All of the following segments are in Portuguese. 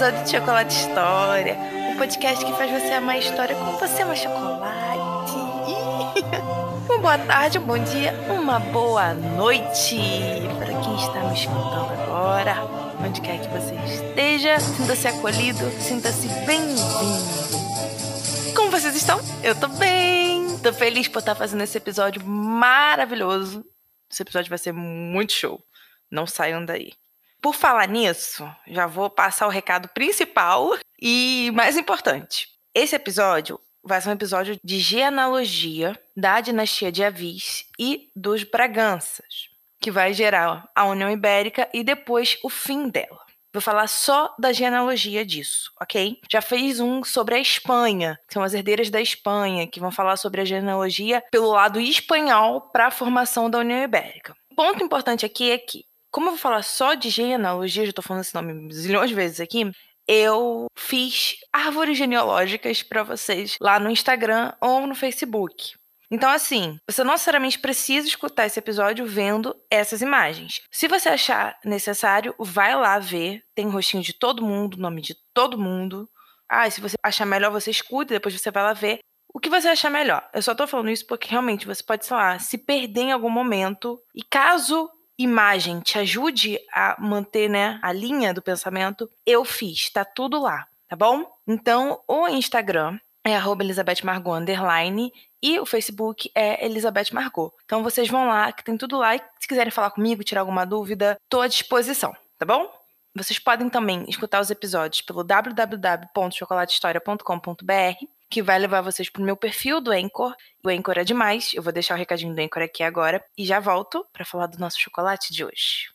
episódio de Chocolate História, um podcast que faz você amar a história como você ama chocolate. Uma boa tarde, um bom dia, uma boa noite para quem está me escutando agora, onde quer que você esteja. Sinta-se acolhido, sinta-se bem-vindo. Como vocês estão? Eu tô bem. Tô feliz por estar fazendo esse episódio maravilhoso. Esse episódio vai ser muito show. Não saiam daí. Por falar nisso, já vou passar o recado principal e mais importante. Esse episódio vai ser um episódio de genealogia da dinastia de Avis e dos Braganças, que vai gerar a União Ibérica e depois o fim dela. Vou falar só da genealogia disso, ok? Já fez um sobre a Espanha, que são as herdeiras da Espanha, que vão falar sobre a genealogia pelo lado espanhol para a formação da União Ibérica. O ponto importante aqui é que como eu vou falar só de genealogia, já tô falando esse nome zilhões de vezes aqui, eu fiz árvores genealógicas para vocês lá no Instagram ou no Facebook. Então, assim, você não necessariamente precisa escutar esse episódio vendo essas imagens. Se você achar necessário, vai lá ver. Tem rostinho de todo mundo, nome de todo mundo. Ah, e se você achar melhor, você escuta depois você vai lá ver. O que você achar melhor? Eu só tô falando isso porque realmente você pode, sei lá, se perder em algum momento. E caso imagem te ajude a manter né, a linha do pensamento, eu fiz, tá tudo lá, tá bom? Então, o Instagram é arroba Elizabeth Margot underline e o Facebook é Elizabeth Margot. Então vocês vão lá, que tem tudo lá, e se quiserem falar comigo, tirar alguma dúvida, tô à disposição, tá bom? Vocês podem também escutar os episódios pelo www.chocolatehistoria.com.br que vai levar vocês pro meu perfil do Anchor. O Anchor é demais. Eu vou deixar o recadinho do Anchor aqui agora e já volto para falar do nosso chocolate de hoje.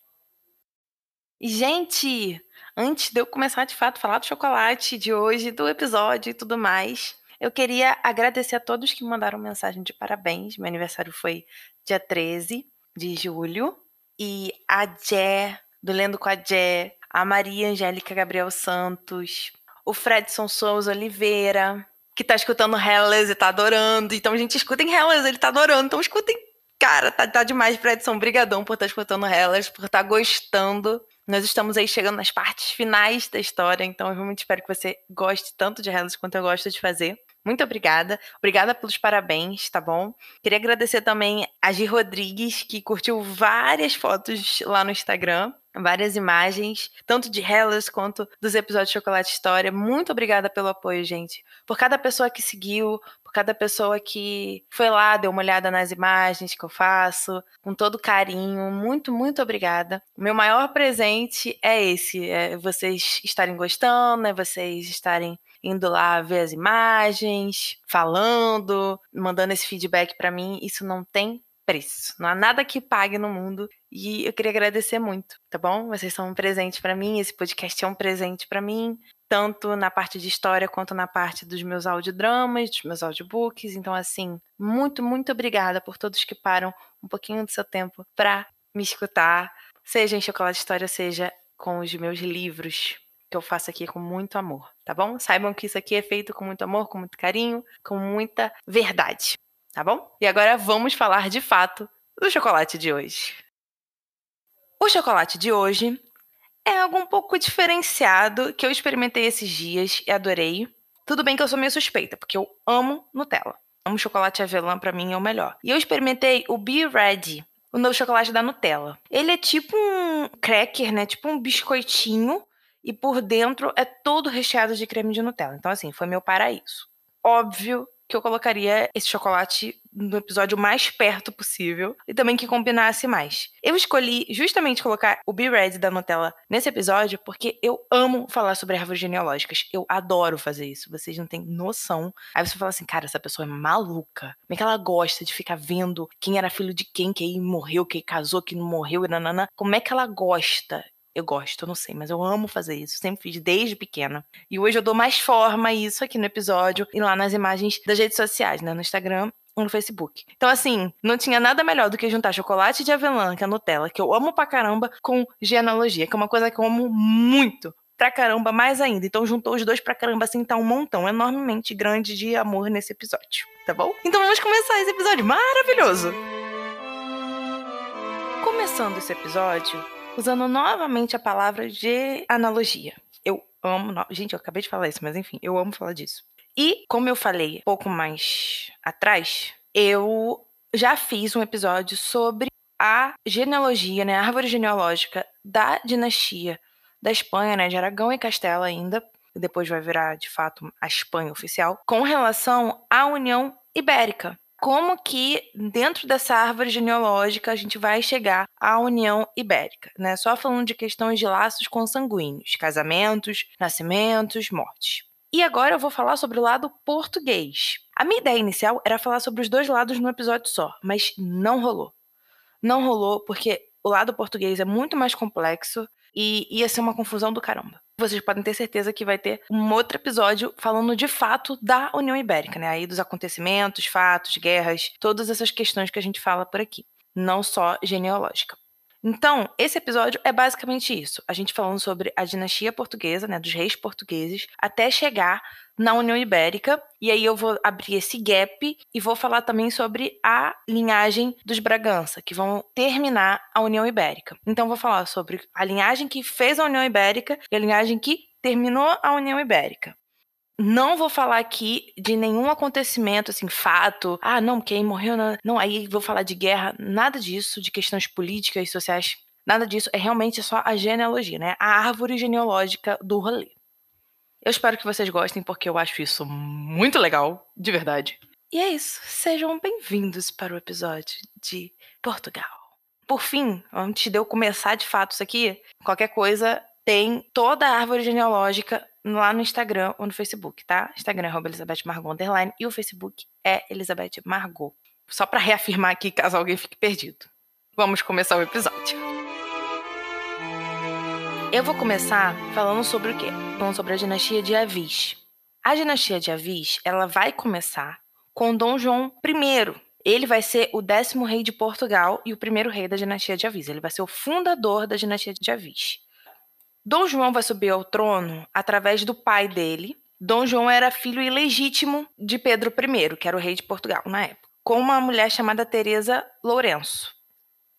Gente, antes de eu começar de fato a falar do chocolate de hoje, do episódio e tudo mais, eu queria agradecer a todos que mandaram mensagem de parabéns. Meu aniversário foi dia 13 de julho. E a Jé, do Lendo com a Jé, a Maria Angélica Gabriel Santos, o Fredson Souza Oliveira, que tá escutando Hellas e tá adorando. Então, gente, escutem Hellas, ele tá adorando. Então, escutem. Cara, tá, tá demais pra Edson. Brigadão por estar tá escutando Hellas, por estar tá gostando. Nós estamos aí chegando nas partes finais da história, então eu realmente espero que você goste tanto de Hellas quanto eu gosto de fazer. Muito obrigada. Obrigada pelos parabéns, tá bom? Queria agradecer também a Gi Rodrigues, que curtiu várias fotos lá no Instagram várias imagens, tanto de Hellas quanto dos episódios de Chocolate História. Muito obrigada pelo apoio, gente. Por cada pessoa que seguiu, por cada pessoa que foi lá, deu uma olhada nas imagens que eu faço, com todo carinho. Muito, muito obrigada. O meu maior presente é esse: é vocês estarem gostando, é vocês estarem indo lá ver as imagens, falando, mandando esse feedback para mim. Isso não tem preço. Não há nada que pague no mundo. E eu queria agradecer muito, tá bom? Vocês são um presente para mim, esse podcast é um presente para mim, tanto na parte de história quanto na parte dos meus audiodramas, dos meus audiobooks. Então, assim, muito, muito obrigada por todos que param um pouquinho do seu tempo para me escutar, seja em Chocolate História, seja com os meus livros que eu faço aqui com muito amor, tá bom? Saibam que isso aqui é feito com muito amor, com muito carinho, com muita verdade tá bom? E agora vamos falar de fato do chocolate de hoje. O chocolate de hoje é algo um pouco diferenciado que eu experimentei esses dias e adorei. Tudo bem que eu sou meio suspeita, porque eu amo Nutella. Amo chocolate avelã, para mim é o melhor. E eu experimentei o Be Ready, o novo chocolate da Nutella. Ele é tipo um cracker, né? Tipo um biscoitinho e por dentro é todo recheado de creme de Nutella. Então assim, foi meu paraíso. Óbvio que eu colocaria esse chocolate no episódio mais perto possível e também que combinasse mais. Eu escolhi justamente colocar o Be Ready da Nutella nesse episódio porque eu amo falar sobre árvores genealógicas. Eu adoro fazer isso, vocês não têm noção. Aí você fala assim, cara, essa pessoa é maluca. Como é que ela gosta de ficar vendo quem era filho de quem, quem morreu, quem casou, quem não morreu e nanana? Como é que ela gosta eu gosto, eu não sei, mas eu amo fazer isso. Sempre fiz desde pequena. E hoje eu dou mais forma a isso aqui no episódio e lá nas imagens das redes sociais, né? No Instagram ou no Facebook. Então, assim, não tinha nada melhor do que juntar chocolate de avelã, que é a Nutella, que eu amo pra caramba, com genealogia, que é uma coisa que eu amo muito. Pra caramba, mais ainda. Então, juntou os dois pra caramba, assim, tá um montão enormemente grande de amor nesse episódio, tá bom? Então, vamos começar esse episódio maravilhoso! Começando esse episódio, usando novamente a palavra de analogia. Eu amo. Gente, eu acabei de falar isso, mas enfim, eu amo falar disso. E, como eu falei pouco mais atrás, eu já fiz um episódio sobre a genealogia, né, a árvore genealógica da dinastia da Espanha, né, de Aragão e Castela ainda, depois vai virar de fato a Espanha oficial, com relação à União Ibérica. Como que dentro dessa árvore genealógica a gente vai chegar à União Ibérica, né? Só falando de questões de laços consanguíneos, casamentos, nascimentos, mortes. E agora eu vou falar sobre o lado português. A minha ideia inicial era falar sobre os dois lados num episódio só, mas não rolou. Não rolou porque o lado português é muito mais complexo e ia ser uma confusão do caramba. Vocês podem ter certeza que vai ter um outro episódio falando de fato da União Ibérica, né? Aí dos acontecimentos, fatos, guerras, todas essas questões que a gente fala por aqui, não só genealógica. Então, esse episódio é basicamente isso. A gente falando sobre a dinastia portuguesa, né, dos reis portugueses, até chegar na União Ibérica. E aí eu vou abrir esse gap e vou falar também sobre a linhagem dos Bragança, que vão terminar a União Ibérica. Então vou falar sobre a linhagem que fez a União Ibérica e a linhagem que terminou a União Ibérica. Não vou falar aqui de nenhum acontecimento, assim, fato. Ah, não, quem morreu. Não, não aí vou falar de guerra. Nada disso, de questões políticas e sociais. Nada disso. É realmente só a genealogia, né? A árvore genealógica do rolê. Eu espero que vocês gostem, porque eu acho isso muito legal, de verdade. E é isso. Sejam bem-vindos para o episódio de Portugal. Por fim, antes de eu começar de fato isso aqui, qualquer coisa tem toda a árvore genealógica lá no Instagram ou no Facebook, tá? Instagram é Elizabeth Margot underline e o Facebook é Elizabeth Margot. Só para reafirmar aqui caso alguém fique perdido. Vamos começar o episódio. Eu vou começar falando sobre o quê? Falando sobre a dinastia de Avis. A dinastia de Avis, ela vai começar com Dom João I. Ele vai ser o décimo rei de Portugal e o primeiro rei da dinastia de Avis. Ele vai ser o fundador da dinastia de Avis. Dom João vai subir ao trono através do pai dele. Dom João era filho ilegítimo de Pedro I, que era o rei de Portugal na época, com uma mulher chamada Teresa Lourenço.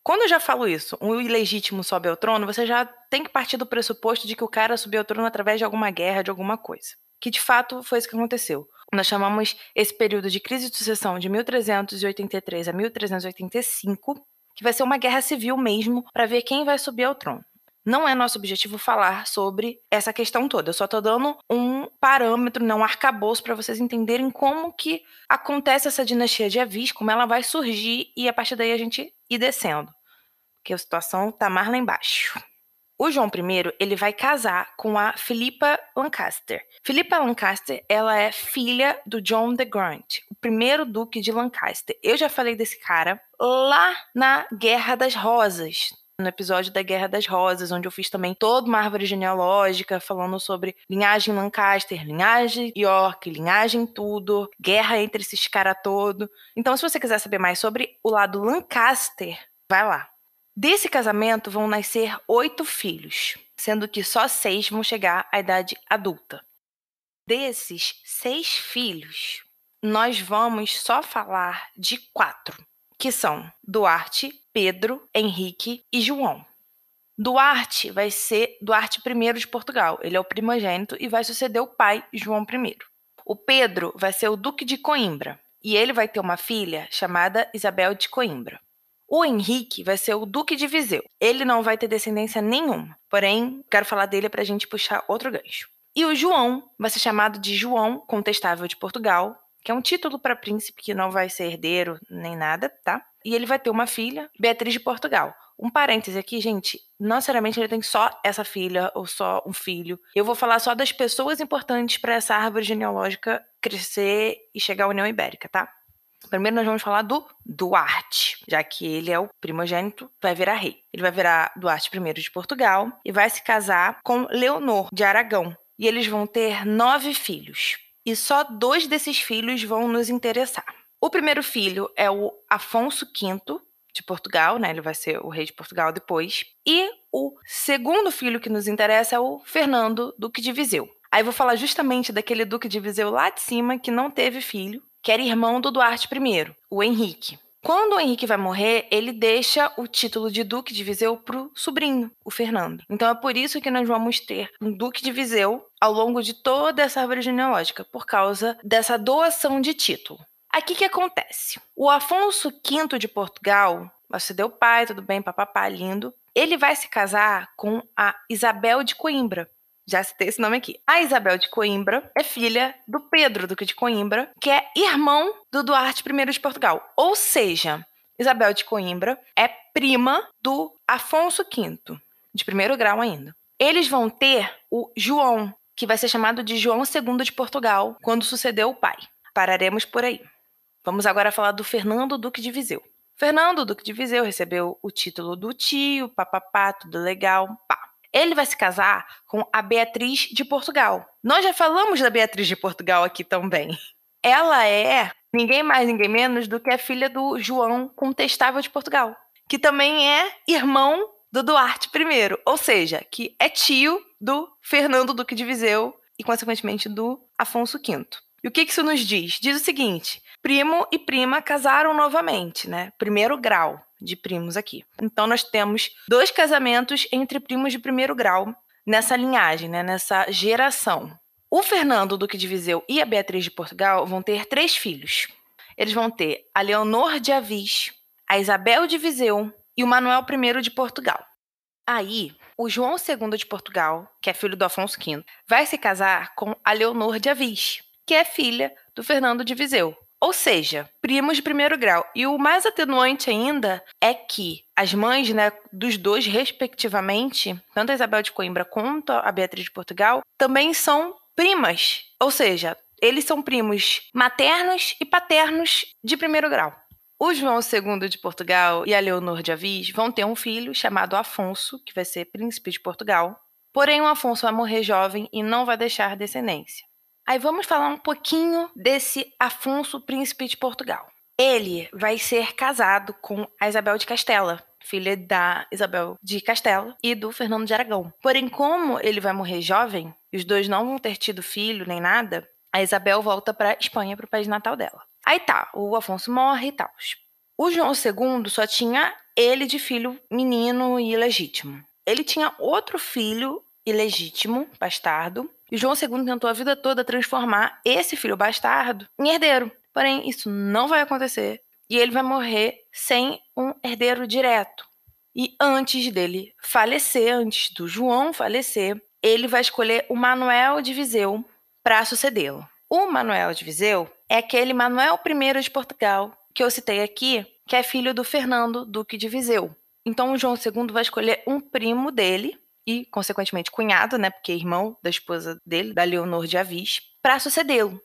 Quando eu já falo isso, um ilegítimo sobe ao trono, você já tem que partir do pressuposto de que o cara subiu ao trono através de alguma guerra, de alguma coisa. Que de fato foi isso que aconteceu. Nós chamamos esse período de crise de sucessão de 1383 a 1385, que vai ser uma guerra civil mesmo, para ver quem vai subir ao trono. Não é nosso objetivo falar sobre essa questão toda. Eu só estou dando um parâmetro, não né, um arcabouço para vocês entenderem como que acontece essa dinastia de Avis, como ela vai surgir e a partir daí a gente ir descendo que a situação tá mais lá embaixo. O João I, ele vai casar com a Philippa Lancaster. Philippa Lancaster, ela é filha do John de Grant, o primeiro duque de Lancaster. Eu já falei desse cara lá na Guerra das Rosas, no episódio da Guerra das Rosas, onde eu fiz também toda uma árvore genealógica falando sobre linhagem Lancaster, linhagem York, linhagem tudo, guerra entre esses caras todo. Então, se você quiser saber mais sobre o lado Lancaster, vai lá. Desse casamento vão nascer oito filhos, sendo que só seis vão chegar à idade adulta. Desses seis filhos, nós vamos só falar de quatro, que são Duarte, Pedro, Henrique e João. Duarte vai ser Duarte I de Portugal. Ele é o primogênito e vai suceder o pai, João I. O Pedro vai ser o Duque de Coimbra e ele vai ter uma filha chamada Isabel de Coimbra. O Henrique vai ser o Duque de Viseu. Ele não vai ter descendência nenhuma, porém, quero falar dele para a gente puxar outro gancho. E o João vai ser chamado de João Contestável de Portugal, que é um título para príncipe que não vai ser herdeiro nem nada, tá? E ele vai ter uma filha, Beatriz de Portugal. Um parêntese aqui, gente, não necessariamente ele tem só essa filha ou só um filho. Eu vou falar só das pessoas importantes para essa árvore genealógica crescer e chegar à União Ibérica, tá? Primeiro nós vamos falar do Duarte, já que ele é o primogênito, vai virar rei. Ele vai virar Duarte I de Portugal e vai se casar com Leonor de Aragão. E eles vão ter nove filhos. E só dois desses filhos vão nos interessar. O primeiro filho é o Afonso V de Portugal, né? Ele vai ser o rei de Portugal depois. E o segundo filho que nos interessa é o Fernando, duque de Viseu. Aí vou falar justamente daquele duque de Viseu lá de cima que não teve filho que era irmão do Duarte I, o Henrique. Quando o Henrique vai morrer, ele deixa o título de Duque de Viseu pro sobrinho, o Fernando. Então é por isso que nós vamos ter um Duque de Viseu ao longo de toda essa árvore genealógica, por causa dessa doação de título. Aqui que acontece? O Afonso V de Portugal, você deu pai, tudo bem, papapá, lindo. Ele vai se casar com a Isabel de Coimbra, já citei esse nome aqui. A Isabel de Coimbra é filha do Pedro, Duque de Coimbra, que é irmão do Duarte I de Portugal. Ou seja, Isabel de Coimbra é prima do Afonso V, de primeiro grau ainda. Eles vão ter o João, que vai ser chamado de João II de Portugal, quando sucedeu o pai. Pararemos por aí. Vamos agora falar do Fernando Duque de Viseu. Fernando Duque de Viseu recebeu o título do tio, papapá, tudo legal, pá. Ele vai se casar com a Beatriz de Portugal. Nós já falamos da Beatriz de Portugal aqui também. Ela é ninguém mais, ninguém menos do que a filha do João Contestável de Portugal, que também é irmão do Duarte I, ou seja, que é tio do Fernando Duque de Viseu e, consequentemente, do Afonso V. E o que isso nos diz? Diz o seguinte: primo e prima casaram novamente, né? Primeiro grau de primos aqui. Então nós temos dois casamentos entre primos de primeiro grau nessa linhagem, né, nessa geração. O Fernando Duque de Viseu e a Beatriz de Portugal vão ter três filhos. Eles vão ter a Leonor de Avis, a Isabel de Viseu e o Manuel I de Portugal. Aí, o João II de Portugal, que é filho do Afonso V, vai se casar com a Leonor de Avis, que é filha do Fernando de Viseu. Ou seja, primos de primeiro grau. E o mais atenuante ainda é que as mães né, dos dois, respectivamente, tanto a Isabel de Coimbra quanto a Beatriz de Portugal, também são primas. Ou seja, eles são primos maternos e paternos de primeiro grau. O João II de Portugal e a Leonor de Avis vão ter um filho chamado Afonso, que vai ser príncipe de Portugal. Porém, o Afonso vai morrer jovem e não vai deixar descendência. Aí vamos falar um pouquinho desse Afonso, príncipe de Portugal. Ele vai ser casado com a Isabel de Castela, filha da Isabel de Castela e do Fernando de Aragão. Porém, como ele vai morrer jovem, e os dois não vão ter tido filho nem nada, a Isabel volta para Espanha, para o país natal dela. Aí tá, o Afonso morre e tal. O João II só tinha ele de filho menino e ilegítimo. Ele tinha outro filho ilegítimo, bastardo, e João II tentou a vida toda transformar esse filho bastardo em herdeiro. Porém, isso não vai acontecer e ele vai morrer sem um herdeiro direto. E antes dele falecer, antes do João falecer, ele vai escolher o Manuel de Viseu para sucedê-lo. O Manuel de Viseu é aquele Manuel I de Portugal que eu citei aqui, que é filho do Fernando, Duque de Viseu. Então, o João II vai escolher um primo dele, e, consequentemente, cunhado, né, porque é irmão da esposa dele, da Leonor de Avis, para sucedê-lo.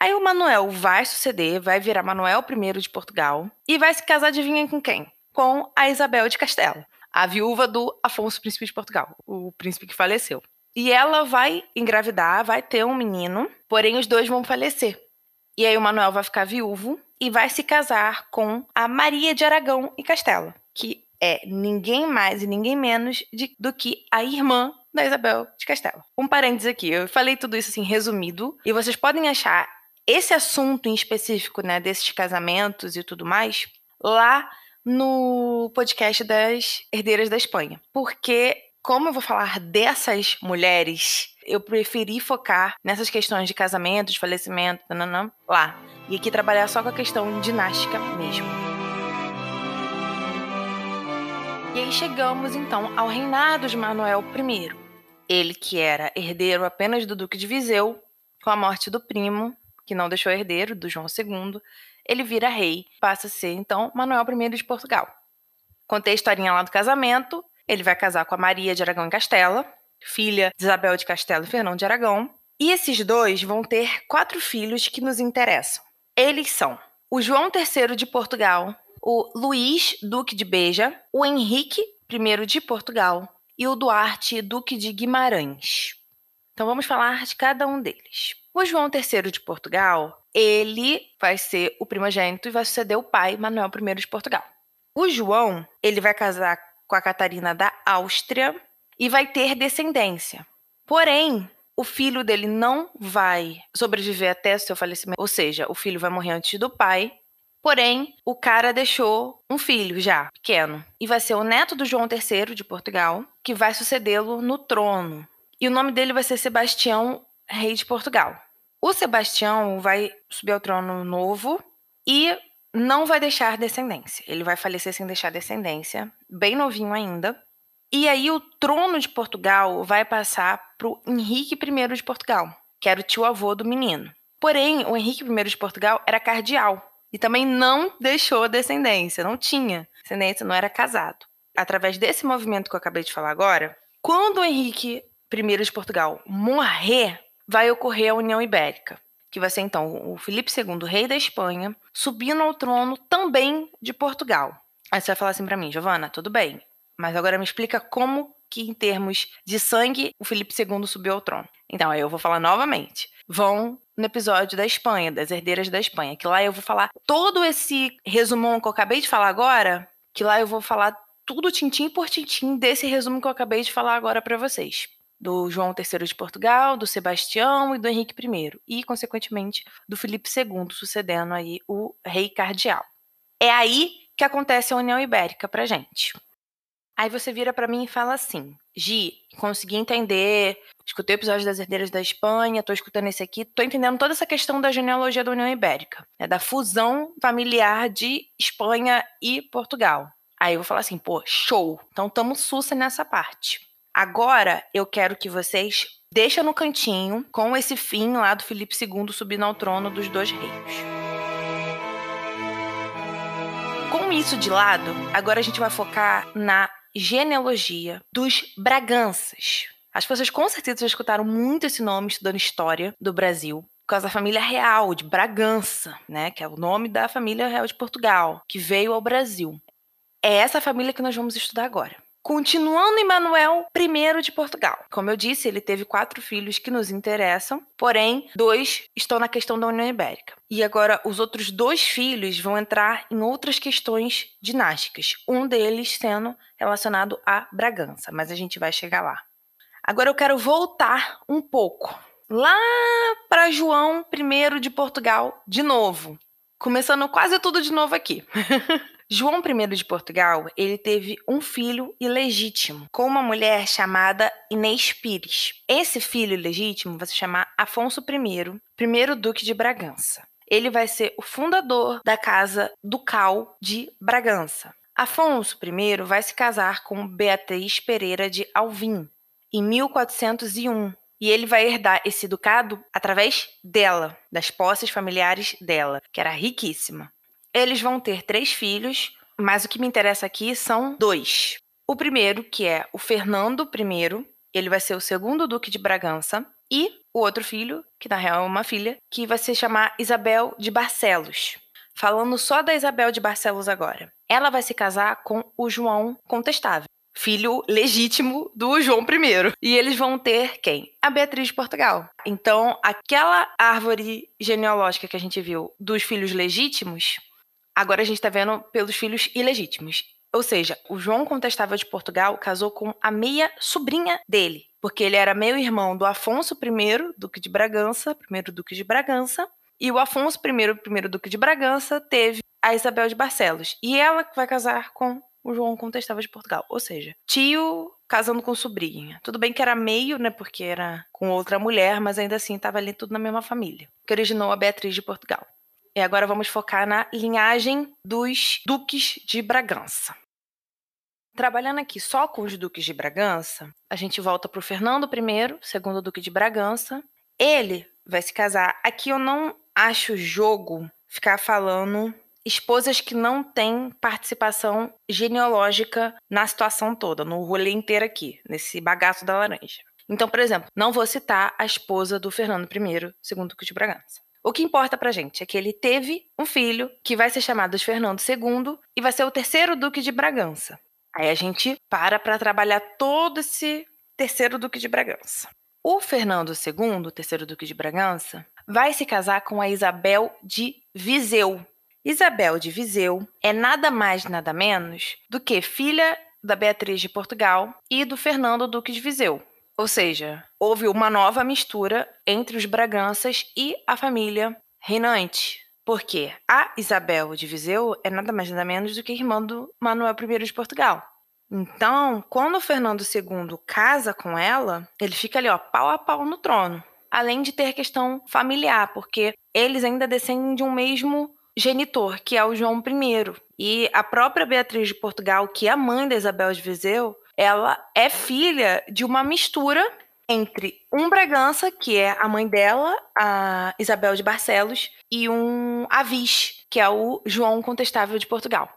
Aí o Manuel vai suceder, vai virar Manuel I de Portugal e vai se casar, adivinha com quem? Com a Isabel de Castelo, a viúva do Afonso Príncipe de Portugal, o príncipe que faleceu. E ela vai engravidar, vai ter um menino, porém os dois vão falecer. E aí o Manuel vai ficar viúvo e vai se casar com a Maria de Aragão e Castela, que é ninguém mais e ninguém menos de, do que a irmã da Isabel de Castelo. Um parênteses aqui, eu falei tudo isso assim resumido, e vocês podem achar esse assunto em específico, né, desses casamentos e tudo mais, lá no podcast das Herdeiras da Espanha. Porque, como eu vou falar dessas mulheres, eu preferi focar nessas questões de casamento, de falecimento, lá. E aqui trabalhar só com a questão dinástica mesmo. E aí chegamos então ao reinado de Manuel I. Ele que era herdeiro apenas do Duque de Viseu, com a morte do primo, que não deixou herdeiro, do João II, ele vira rei, passa a ser então Manuel I de Portugal. Contei a historinha lá do casamento, ele vai casar com a Maria de Aragão e Castela, filha de Isabel de Castela e Fernão de Aragão, e esses dois vão ter quatro filhos que nos interessam. Eles são o João III de Portugal, o Luís, Duque de Beja, o Henrique I de Portugal e o Duarte, Duque de Guimarães. Então vamos falar de cada um deles. O João III de Portugal, ele vai ser o primogênito e vai suceder o pai, Manuel I de Portugal. O João, ele vai casar com a Catarina da Áustria e vai ter descendência. Porém, o filho dele não vai sobreviver até seu falecimento, ou seja, o filho vai morrer antes do pai Porém, o cara deixou um filho já, pequeno. E vai ser o neto do João III de Portugal, que vai sucedê-lo no trono. E o nome dele vai ser Sebastião, rei de Portugal. O Sebastião vai subir ao trono novo e não vai deixar descendência. Ele vai falecer sem deixar descendência, bem novinho ainda. E aí o trono de Portugal vai passar para o Henrique I de Portugal, que era o tio-avô do menino. Porém, o Henrique I de Portugal era cardeal e também não deixou descendência, não tinha descendência, não era casado. Através desse movimento que eu acabei de falar agora, quando Henrique I de Portugal morrer, vai ocorrer a União Ibérica, que vai ser então o Felipe II, rei da Espanha, subindo ao trono também de Portugal. Aí você vai falar assim para mim, Giovana, tudo bem, mas agora me explica como que em termos de sangue o Felipe II subiu ao trono. Então, aí eu vou falar novamente. Vão no episódio da Espanha, das herdeiras da Espanha, que lá eu vou falar todo esse resumão que eu acabei de falar agora, que lá eu vou falar tudo tintim por tintim desse resumo que eu acabei de falar agora para vocês. Do João III de Portugal, do Sebastião e do Henrique I. E, consequentemente, do Felipe II, sucedendo aí o rei cardeal. É aí que acontece a União Ibérica pra gente. Aí você vira para mim e fala assim: Gi, consegui entender, escutei o episódio das Herdeiras da Espanha, tô escutando esse aqui, tô entendendo toda essa questão da genealogia da União Ibérica, né, da fusão familiar de Espanha e Portugal. Aí eu vou falar assim: pô, show, então tamo sussa nessa parte. Agora eu quero que vocês deixem no cantinho com esse fim lá do Felipe II subindo ao trono dos dois reis. Com isso de lado, agora a gente vai focar na genealogia dos Braganças. As pessoas com certeza já escutaram muito esse nome estudando história do Brasil, por causa da família real de Bragança, né, que é o nome da família real de Portugal, que veio ao Brasil. É essa família que nós vamos estudar agora. Continuando Emanuel I de Portugal. Como eu disse, ele teve quatro filhos que nos interessam, porém, dois estão na questão da União Ibérica. E agora, os outros dois filhos vão entrar em outras questões dinásticas, um deles sendo relacionado a Bragança, mas a gente vai chegar lá. Agora eu quero voltar um pouco, lá para João I de Portugal, de novo. Começando quase tudo de novo aqui. João I de Portugal, ele teve um filho ilegítimo com uma mulher chamada Inês Pires. Esse filho ilegítimo vai se chamar Afonso I, primeiro duque de Bragança. Ele vai ser o fundador da casa ducal de Bragança. Afonso I vai se casar com Beatriz Pereira de Alvim em 1401 e ele vai herdar esse ducado através dela, das posses familiares dela, que era riquíssima. Eles vão ter três filhos, mas o que me interessa aqui são dois. O primeiro, que é o Fernando I, ele vai ser o segundo duque de Bragança, e o outro filho, que na real é uma filha, que vai se chamar Isabel de Barcelos. Falando só da Isabel de Barcelos agora. Ela vai se casar com o João Contestável, filho legítimo do João I. E eles vão ter quem? A Beatriz de Portugal. Então, aquela árvore genealógica que a gente viu dos filhos legítimos Agora a gente está vendo pelos filhos ilegítimos. Ou seja, o João Contestável de Portugal casou com a meia sobrinha dele, porque ele era meio irmão do Afonso I, Duque de Bragança, primeiro Duque de Bragança, e o Afonso I, primeiro Duque de Bragança, teve a Isabel de Barcelos. E ela vai casar com o João Contestável de Portugal. Ou seja, tio casando com sobrinha. Tudo bem que era meio, né? Porque era com outra mulher, mas ainda assim estava ali tudo na mesma família. Que originou a Beatriz de Portugal. E agora vamos focar na linhagem dos duques de Bragança. Trabalhando aqui só com os duques de Bragança, a gente volta para o Fernando I, segundo duque de Bragança. Ele vai se casar. Aqui eu não acho jogo ficar falando esposas que não têm participação genealógica na situação toda, no rolê inteiro aqui, nesse bagaço da laranja. Então, por exemplo, não vou citar a esposa do Fernando I, segundo Duque de Bragança. O que importa pra gente é que ele teve um filho que vai ser chamado de Fernando II e vai ser o terceiro duque de Bragança. Aí a gente para para trabalhar todo esse terceiro duque de Bragança. O Fernando II, o terceiro duque de Bragança, vai se casar com a Isabel de Viseu. Isabel de Viseu é nada mais nada menos do que filha da Beatriz de Portugal e do Fernando Duque de Viseu. Ou seja, houve uma nova mistura entre os Braganças e a família reinante. Porque a Isabel de Viseu é nada mais nada menos do que irmã do Manuel I de Portugal. Então, quando o Fernando II casa com ela, ele fica ali, ó, pau a pau no trono. Além de ter questão familiar, porque eles ainda descendem de um mesmo genitor, que é o João I. E a própria Beatriz de Portugal, que é a mãe da Isabel de Viseu, ela é filha de uma mistura entre um Bragança, que é a mãe dela, a Isabel de Barcelos, e um Avis, que é o João Contestável de Portugal.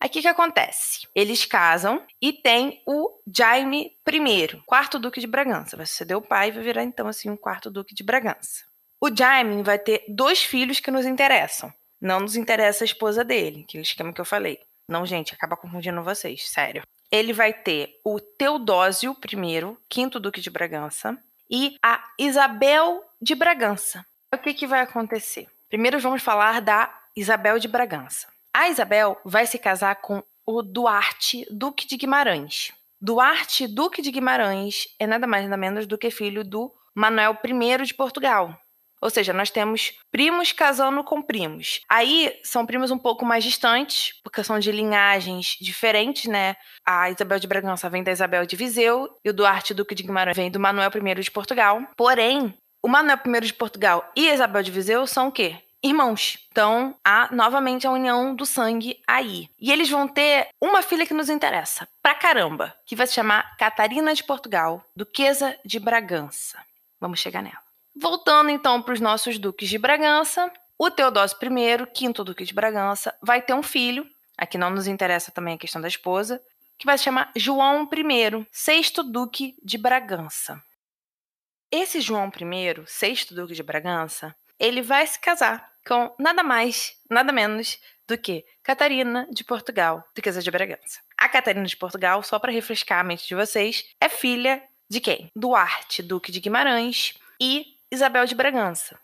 Aqui que acontece? Eles casam e tem o Jaime I, quarto duque de Bragança. Vai suceder o pai e vai virar então assim um quarto duque de Bragança. O Jaime vai ter dois filhos que nos interessam. Não nos interessa a esposa dele, aquele esquema que eu falei. Não, gente, acaba confundindo vocês, sério ele vai ter o Teodósio I, quinto duque de Bragança, e a Isabel de Bragança. O que, que vai acontecer? Primeiro vamos falar da Isabel de Bragança. A Isabel vai se casar com o Duarte, duque de Guimarães. Duarte, duque de Guimarães, é nada mais nada menos do que filho do Manuel I de Portugal. Ou seja, nós temos primos casando com primos. Aí são primos um pouco mais distantes, porque são de linhagens diferentes, né? A Isabel de Bragança vem da Isabel de Viseu e o Duarte Duque de Guimarães vem do Manuel I de Portugal. Porém, o Manuel I de Portugal e a Isabel de Viseu são o quê? irmãos. Então, há novamente a união do sangue aí. E eles vão ter uma filha que nos interessa, pra caramba, que vai se chamar Catarina de Portugal, Duquesa de Bragança. Vamos chegar nela. Voltando então para os nossos duques de Bragança, o Teodósio I, quinto duque de Bragança, vai ter um filho, aqui não nos interessa também a questão da esposa, que vai se chamar João I, sexto duque de Bragança. Esse João I, sexto duque de Bragança, ele vai se casar com nada mais, nada menos do que Catarina de Portugal, duquesa de Bragança. A Catarina de Portugal, só para refrescar a mente de vocês, é filha de quem? Duarte, duque de Guimarães, e Isabel de Bragança.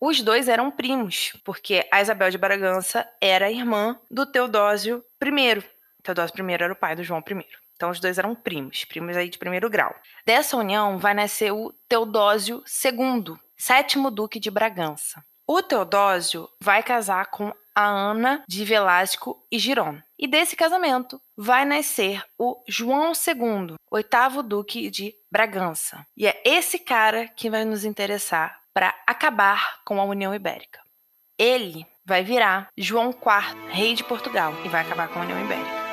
Os dois eram primos, porque a Isabel de Bragança era irmã do Teodósio I. Teodósio I era o pai do João I. Então os dois eram primos, primos aí de primeiro grau. Dessa união vai nascer o Teodósio II, sétimo duque de Bragança. O Teodósio vai casar com a Ana de Velasco e Giron. E desse casamento vai nascer o João II, oitavo duque de Bragança. E é esse cara que vai nos interessar para acabar com a União Ibérica. Ele vai virar João IV, rei de Portugal, e vai acabar com a União Ibérica.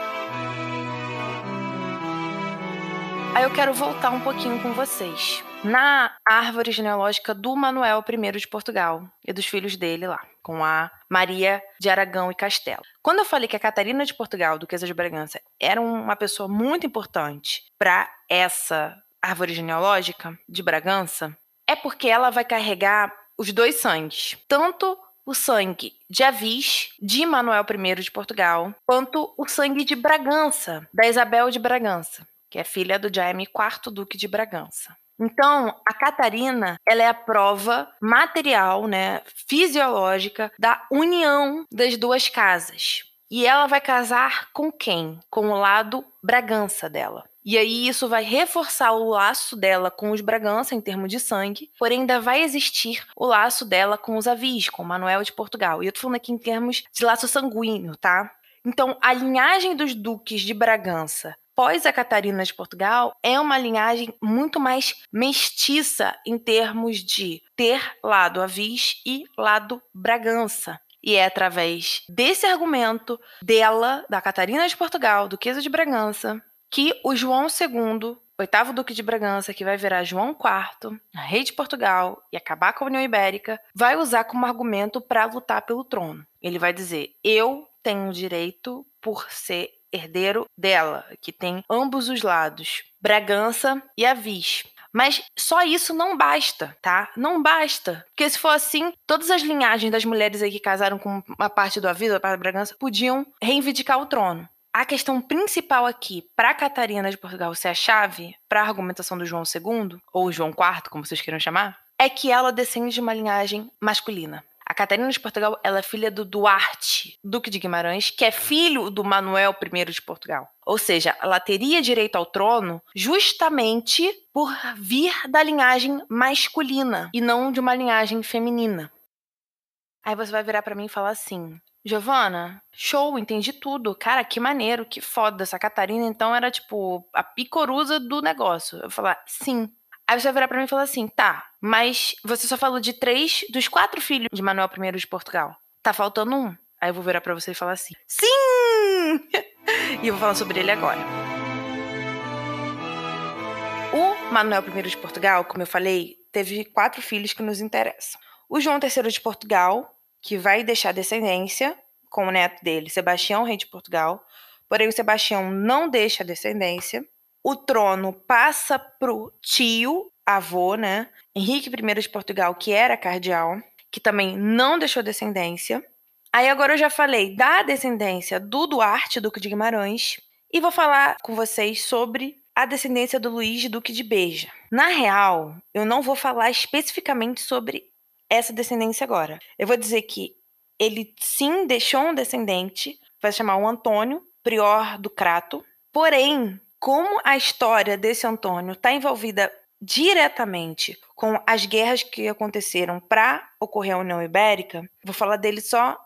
Aí eu quero voltar um pouquinho com vocês na árvore genealógica do Manuel I de Portugal e dos filhos dele lá, com a Maria de Aragão e Castelo. Quando eu falei que a Catarina de Portugal, duquesa de Bragança, era uma pessoa muito importante para essa árvore genealógica de Bragança, é porque ela vai carregar os dois sangues, tanto o sangue de Avis, de Manuel I de Portugal, quanto o sangue de Bragança, da Isabel de Bragança que é filha do Jaime IV Duque de Bragança. Então, a Catarina, ela é a prova material, né, fisiológica da união das duas casas. E ela vai casar com quem? Com o lado Bragança dela. E aí isso vai reforçar o laço dela com os Bragança em termos de sangue, porém ainda vai existir o laço dela com os Avis, com Manuel de Portugal. E eu tô falando aqui em termos de laço sanguíneo, tá? Então, a linhagem dos duques de Bragança pós a Catarina de Portugal é uma linhagem muito mais mestiça em termos de ter lado Avis e lado Bragança. E é através desse argumento dela, da Catarina de Portugal, duquesa de Bragança, que o João II, oitavo duque de Bragança, que vai virar João IV, rei de Portugal e acabar com a União Ibérica, vai usar como argumento para lutar pelo trono. Ele vai dizer: "Eu tenho direito por ser herdeiro dela, que tem ambos os lados, Bragança e Avis. Mas só isso não basta, tá? Não basta. Porque se for assim, todas as linhagens das mulheres aí que casaram com uma parte do Avis, a parte da Bragança, podiam reivindicar o trono. A questão principal aqui, para Catarina de Portugal ser a chave para a argumentação do João II, ou João IV, como vocês queiram chamar, é que ela descende de uma linhagem masculina. Catarina de Portugal ela é filha do Duarte, Duque de Guimarães, que é filho do Manuel I de Portugal. Ou seja, ela teria direito ao trono justamente por vir da linhagem masculina e não de uma linhagem feminina. Aí você vai virar para mim e falar assim: Giovana, show, entendi tudo. Cara, que maneiro, que foda. Essa Catarina, então, era tipo a picorusa do negócio. Eu falar, sim. Aí você vai virar pra mim e falar assim: tá, mas você só falou de três dos quatro filhos de Manuel I de Portugal. Tá faltando um. Aí eu vou virar pra você e falar assim: sim! e eu vou falar sobre ele agora. O Manuel I de Portugal, como eu falei, teve quatro filhos que nos interessam. O João III de Portugal, que vai deixar descendência com o neto dele, Sebastião, rei de Portugal. Porém, o Sebastião não deixa descendência o trono passa pro tio, avô, né? Henrique I de Portugal, que era cardeal, que também não deixou descendência. Aí agora eu já falei da descendência do Duarte, Duque de Guimarães, e vou falar com vocês sobre a descendência do Luís, Duque de Beja. Na real, eu não vou falar especificamente sobre essa descendência agora. Eu vou dizer que ele sim deixou um descendente, vai chamar o Antônio, prior do Crato, porém como a história desse Antônio está envolvida diretamente com as guerras que aconteceram para ocorrer a União Ibérica, vou falar dele só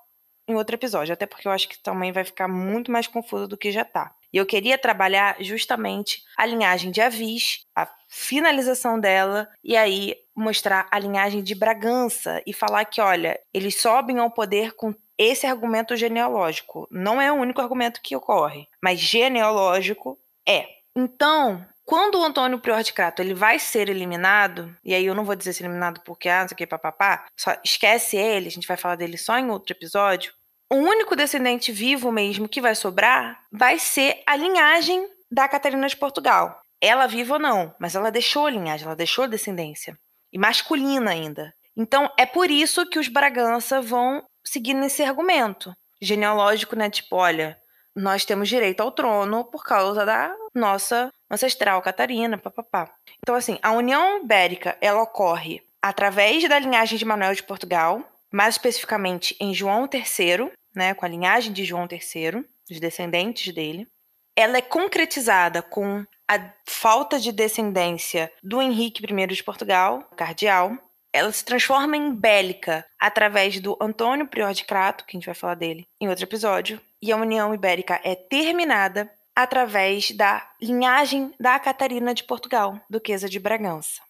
em outro episódio, até porque eu acho que também vai ficar muito mais confuso do que já está. E eu queria trabalhar justamente a linhagem de Avis, a finalização dela, e aí mostrar a linhagem de Bragança e falar que, olha, eles sobem ao poder com esse argumento genealógico. Não é o único argumento que ocorre, mas genealógico é. Então, quando o Antônio Prior de Crato ele vai ser eliminado, e aí eu não vou dizer ser eliminado porque, ah, não sei o que, papapá, só esquece ele, a gente vai falar dele só em outro episódio. O único descendente vivo mesmo que vai sobrar vai ser a linhagem da Catarina de Portugal. Ela viva ou não, mas ela deixou linhagem, ela deixou descendência. E masculina ainda. Então, é por isso que os Bragança vão seguir nesse argumento genealógico, né? Tipo, olha, nós temos direito ao trono por causa da nossa ancestral Catarina, papapá. Então, assim, a União Ibérica, ela ocorre através da linhagem de Manuel de Portugal, mais especificamente em João III, né, com a linhagem de João III, os descendentes dele. Ela é concretizada com a falta de descendência do Henrique I de Portugal, cardeal. Ela se transforma em bélica através do Antônio Prior de Crato, que a gente vai falar dele em outro episódio, e a União Ibérica é terminada através da linhagem da Catarina de Portugal, Duquesa de Bragança,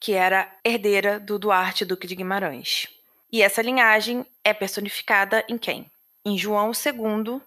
que era herdeira do Duarte Duque de Guimarães. E essa linhagem é personificada em quem? Em João II,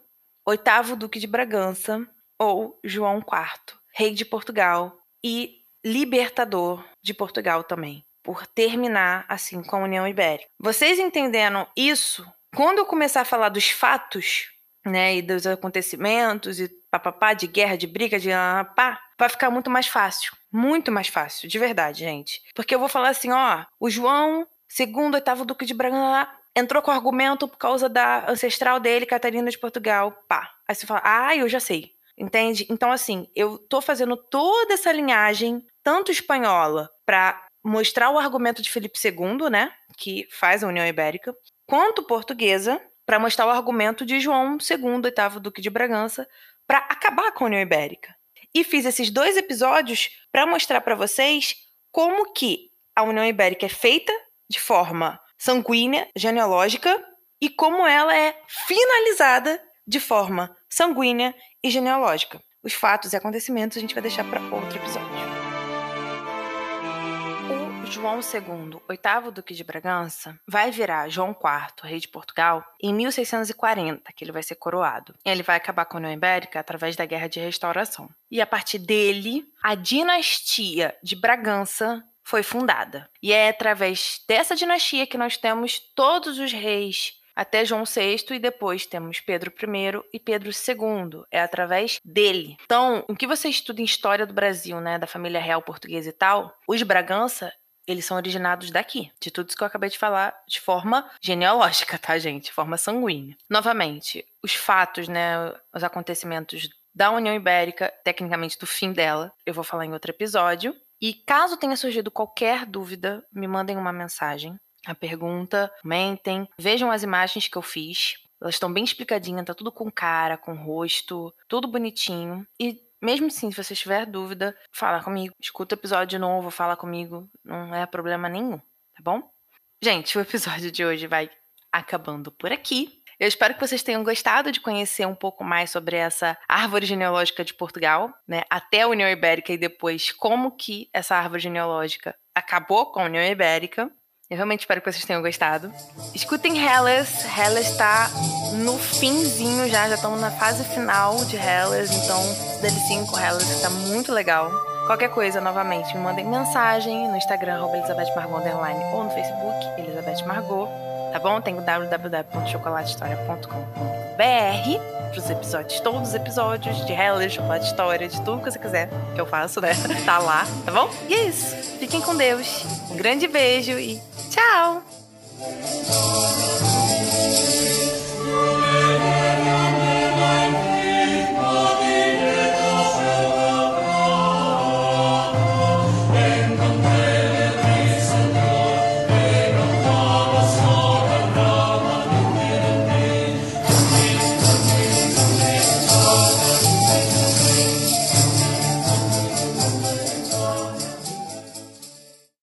oitavo Duque de Bragança, ou João IV, rei de Portugal e libertador de Portugal também, por terminar assim com a União Ibérica. Vocês entendendo isso? Quando eu começar a falar dos fatos né, e dos acontecimentos e papapá, de guerra, de briga, de pá, vai ficar muito mais fácil. Muito mais fácil, de verdade, gente. Porque eu vou falar assim, ó, o João, segundo, oitavo duque de Bragança, entrou com argumento por causa da ancestral dele, Catarina de Portugal, pá. Aí você fala, ah, eu já sei. Entende? Então, assim, eu tô fazendo toda essa linhagem, tanto espanhola, para mostrar o argumento de Felipe II, né, que faz a União Ibérica, quanto portuguesa, para mostrar o argumento de João II, oitavo Duque de Bragança, para acabar com a União Ibérica. E fiz esses dois episódios para mostrar para vocês como que a União Ibérica é feita de forma sanguínea, genealógica, e como ela é finalizada de forma sanguínea e genealógica. Os fatos e acontecimentos a gente vai deixar para outro episódio. João II, oitavo duque de Bragança, vai virar João IV, rei de Portugal, em 1640, que ele vai ser coroado. Ele vai acabar com a União Ibérica através da Guerra de Restauração. E a partir dele, a dinastia de Bragança foi fundada. E é através dessa dinastia que nós temos todos os reis até João VI e depois temos Pedro I e Pedro II. É através dele. Então, o que você estuda em história do Brasil, né, da família real portuguesa e tal, os Bragança eles são originados daqui, de tudo isso que eu acabei de falar, de forma genealógica, tá, gente? De forma sanguínea. Novamente, os fatos, né, os acontecimentos da União Ibérica, tecnicamente do fim dela, eu vou falar em outro episódio. E caso tenha surgido qualquer dúvida, me mandem uma mensagem. A pergunta, comentem, vejam as imagens que eu fiz. Elas estão bem explicadinhas, tá tudo com cara, com rosto, tudo bonitinho. E mesmo assim, se você tiver dúvida, fala comigo. Escuta o episódio de novo, fala comigo. Não é problema nenhum, tá bom? Gente, o episódio de hoje vai acabando por aqui. Eu espero que vocês tenham gostado de conhecer um pouco mais sobre essa árvore genealógica de Portugal, né? Até a União Ibérica e depois como que essa árvore genealógica acabou com a União Ibérica. Eu realmente espero que vocês tenham gostado. Escutem Hellas. Hellas está no finzinho já, já estamos na fase final de Hellas, então delicinho com Hellas, está muito legal. Qualquer coisa, novamente, me mandem mensagem no Instagram, Elizabeth Margot, ou no Facebook, Elizabeth Margot, tá bom? Tem o www.chocolatehistoria.com.br pros episódios, todos os episódios de Hellas, Chocolate História, de tudo que você quiser que eu faço, né? Tá lá, tá bom? E é isso. Fiquem com Deus. Um grande beijo e Tchau!